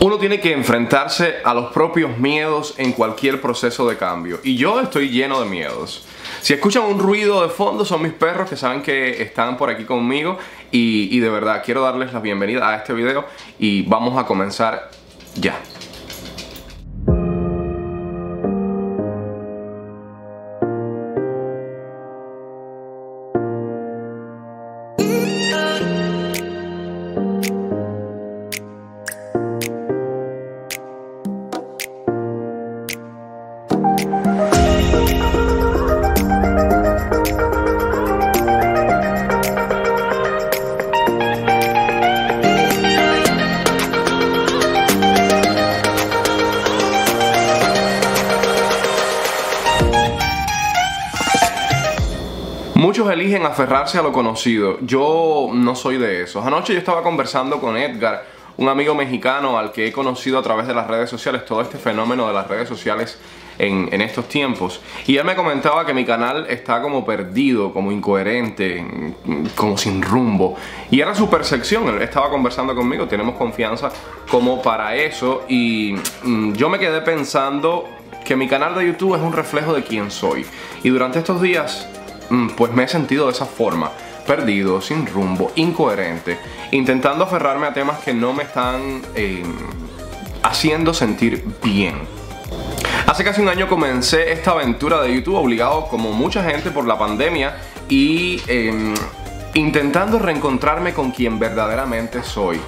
Uno tiene que enfrentarse a los propios miedos en cualquier proceso de cambio. Y yo estoy lleno de miedos. Si escuchan un ruido de fondo son mis perros que saben que están por aquí conmigo. Y, de verdad quiero darles la bienvenida a este video y vamos a comenzar ya. Eligen aferrarse a lo conocido. Yo no soy de esos. Anoche yo estaba conversando con Edgar, un amigo mexicano al que he conocido a través de las redes sociales, todo este fenómeno de las redes sociales en, en estos tiempos. Y él me comentaba que mi canal está como perdido, como incoherente, como sin rumbo. Y era su percepción. Él estaba conversando conmigo, tenemos confianza como para eso. Y mm, yo me quedé pensando que mi canal de YouTube es un reflejo de quién soy. Y durante estos días pues me he sentido de esa forma, perdido, sin rumbo, incoherente, intentando aferrarme a temas que no me están eh, haciendo sentir bien. Hace casi un año comencé esta aventura de YouTube obligado como mucha gente por la pandemia y em, intentando reencontrarme con quien verdaderamente soy.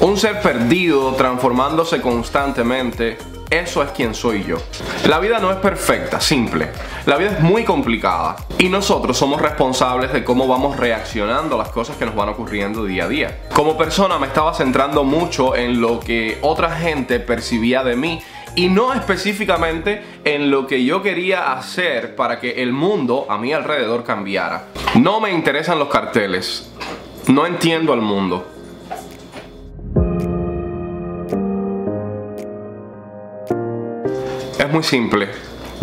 Un ser perdido, transformándose constantemente, eso es quien soy yo. La vida no es perfecta, simple. La vida es muy complicada y nosotros somos responsables de cómo vamos reaccionando a las cosas que nos van ocurriendo día a día. Como persona me estaba centrando mucho en lo que otra gente percibía de mí y no específicamente en lo que yo quería hacer para que el mundo a mi alrededor cambiara. No me interesan los carteles. No entiendo al mundo. Es muy simple.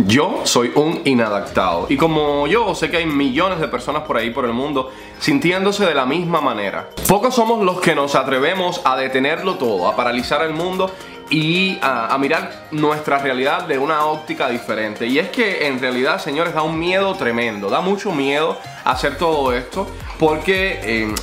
Yo soy un inadaptado. Y como yo, sé que hay millones de personas por ahí por el mundo sintiéndose de la misma manera. Pocos somos los que nos atrevemos a detenerlo todo, a paralizar el mundo y a, mirar nuestra realidad de una óptica diferente. Y es que en realidad, señores, da un miedo tremendo, da mucho miedo hacer todo esto porque... Eh,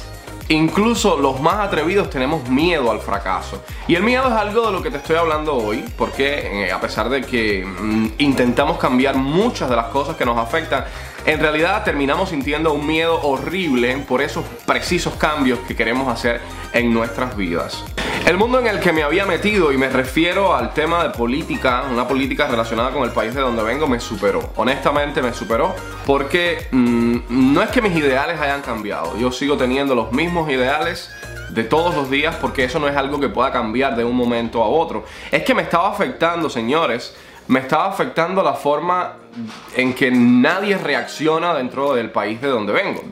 Incluso los más atrevidos tenemos miedo al fracaso. Y el miedo es algo de lo que te estoy hablando hoy, porque eh, a pesar de que mm, intentamos cambiar muchas de las cosas que nos afectan, en realidad terminamos sintiendo un miedo horrible por esos precisos cambios que queremos hacer en nuestras vidas. El mundo en el que me había metido, y me refiero al tema de política, una política relacionada con el país de donde vengo, me superó. Honestamente me superó porque mm, no es que mis ideales hayan cambiado. Yo sigo teniendo los mismos ideales de todos los días porque eso no es algo que pueda cambiar de un momento a otro. Es que me estaba afectando, señores, me estaba afectando la forma en que nadie reacciona dentro del país de donde vengo.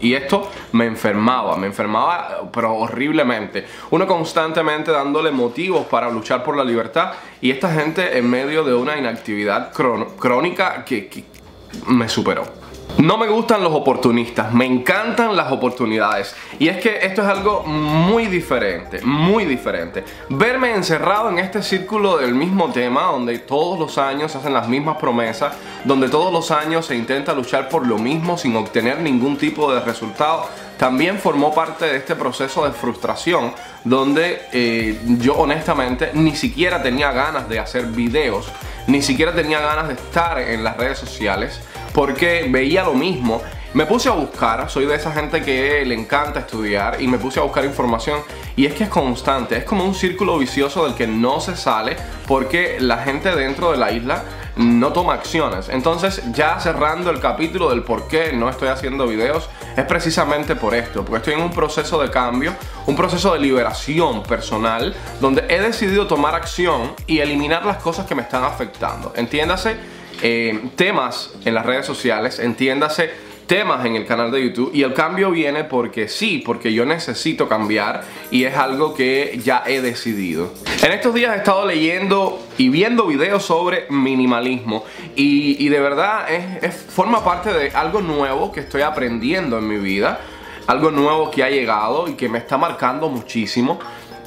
Y esto me enfermaba, me enfermaba pero horriblemente. Uno constantemente dándole motivos para luchar por la libertad y esta gente en medio de una inactividad crónica que me superó. No me gustan los oportunistas, me encantan las oportunidades. Y es que esto es algo muy diferente, muy diferente. Verme encerrado en este círculo del mismo tema, donde todos los años se hacen las mismas promesas, donde todos los años se intenta luchar por lo mismo sin obtener ningún tipo de resultado, también formó parte de este proceso de frustración, donde eh, yo honestamente ni siquiera tenía ganas de hacer videos, ni siquiera tenía ganas de estar en las redes sociales porque veía lo mismo me puse a buscar, soy de esa gente que le encanta estudiar y me puse a buscar información y es que es constante, es como un círculo vicioso del que no se sale porque la gente dentro de la isla no toma acciones. Entonces ya cerrando el capítulo del por qué no estoy haciendo videos, es precisamente por esto, porque estoy en un proceso de cambio, un proceso de liberación personal, donde he decidido tomar acción y eliminar las cosas que me están afectando. Entiéndase eh, temas en las redes sociales, entiéndase temas en el canal de YouTube y el cambio viene porque sí, porque yo necesito cambiar y es algo que ya he decidido. En estos días he estado leyendo y viendo videos sobre minimalismo y, de verdad es, forma parte de algo nuevo que estoy aprendiendo en mi vida, algo nuevo que ha llegado y que me está marcando muchísimo.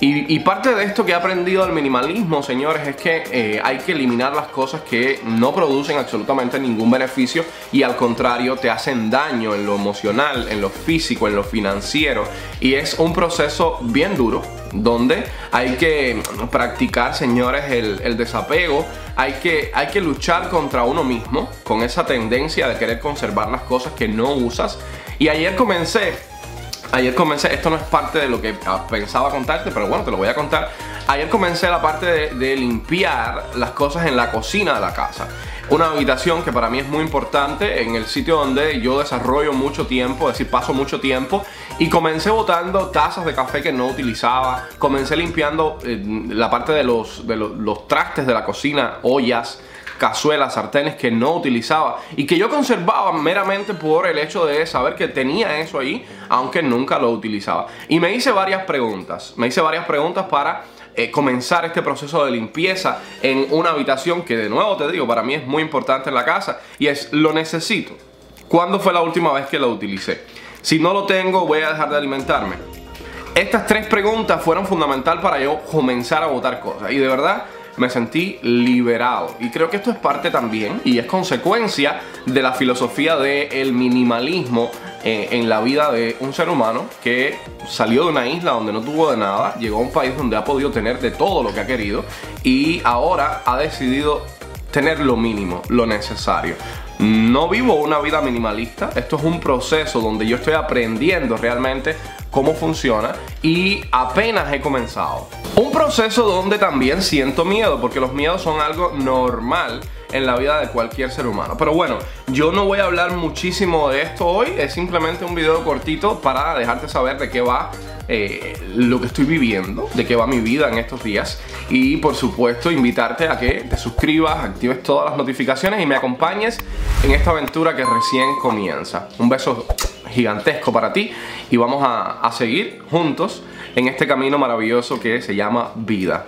Y, parte de esto que he aprendido del minimalismo, señores, es que eh, hay que eliminar las cosas que no producen absolutamente ningún beneficio y al contrario te hacen daño en lo emocional, en lo físico, en lo financiero. Y es un proceso bien duro donde hay que practicar, señores, el, el desapego. Hay que, hay que luchar contra uno mismo con esa tendencia de querer conservar las cosas que no usas. Y ayer comencé ayer comencé, esto no es parte de lo que pensaba contarte, pero bueno, te lo voy a contar. Ayer comencé la parte de, limpiar las cosas en la cocina de la casa. Una habitación que para mí es muy importante en el sitio donde yo desarrollo mucho tiempo, es decir, paso mucho tiempo. Y comencé botando tazas de café que no utilizaba. Comencé limpiando eh, la parte de los, de los trastes de la cocina, ollas cazuelas, sartenes que no utilizaba y que yo conservaba meramente por el hecho de saber que tenía eso ahí, aunque nunca lo utilizaba. Y me hice varias preguntas, me hice varias preguntas para eh, comenzar este proceso de limpieza en una habitación que de nuevo te digo, para mí es muy importante en la casa y es lo necesito. ¿Cuándo fue la última vez que lo utilicé? Si no lo tengo, voy a dejar de alimentarme. Estas tres preguntas fueron fundamental para yo comenzar a votar cosas y de verdad me sentí liberado. Y creo que esto es parte también y es consecuencia de la filosofía del minimalismo eh, en la vida de un ser humano que salió de una isla donde no tuvo de nada, llegó a un país donde ha podido tener de todo lo que ha querido y ahora ha decidido tener lo mínimo, lo necesario. No vivo una vida minimalista, esto es un proceso donde yo estoy aprendiendo realmente cómo funciona y apenas he comenzado. Un proceso donde también siento miedo, porque los miedos son algo normal en la vida de cualquier ser humano. Pero bueno, yo no voy a hablar muchísimo de esto hoy, es simplemente un video cortito para dejarte saber de qué va eh, lo que estoy viviendo, de qué va mi vida en estos días. Y por supuesto, invitarte a que te suscribas, actives todas las notificaciones y me acompañes en esta aventura que recién comienza. Un beso gigantesco para ti y vamos a, a seguir juntos en este camino maravilloso que se llama vida.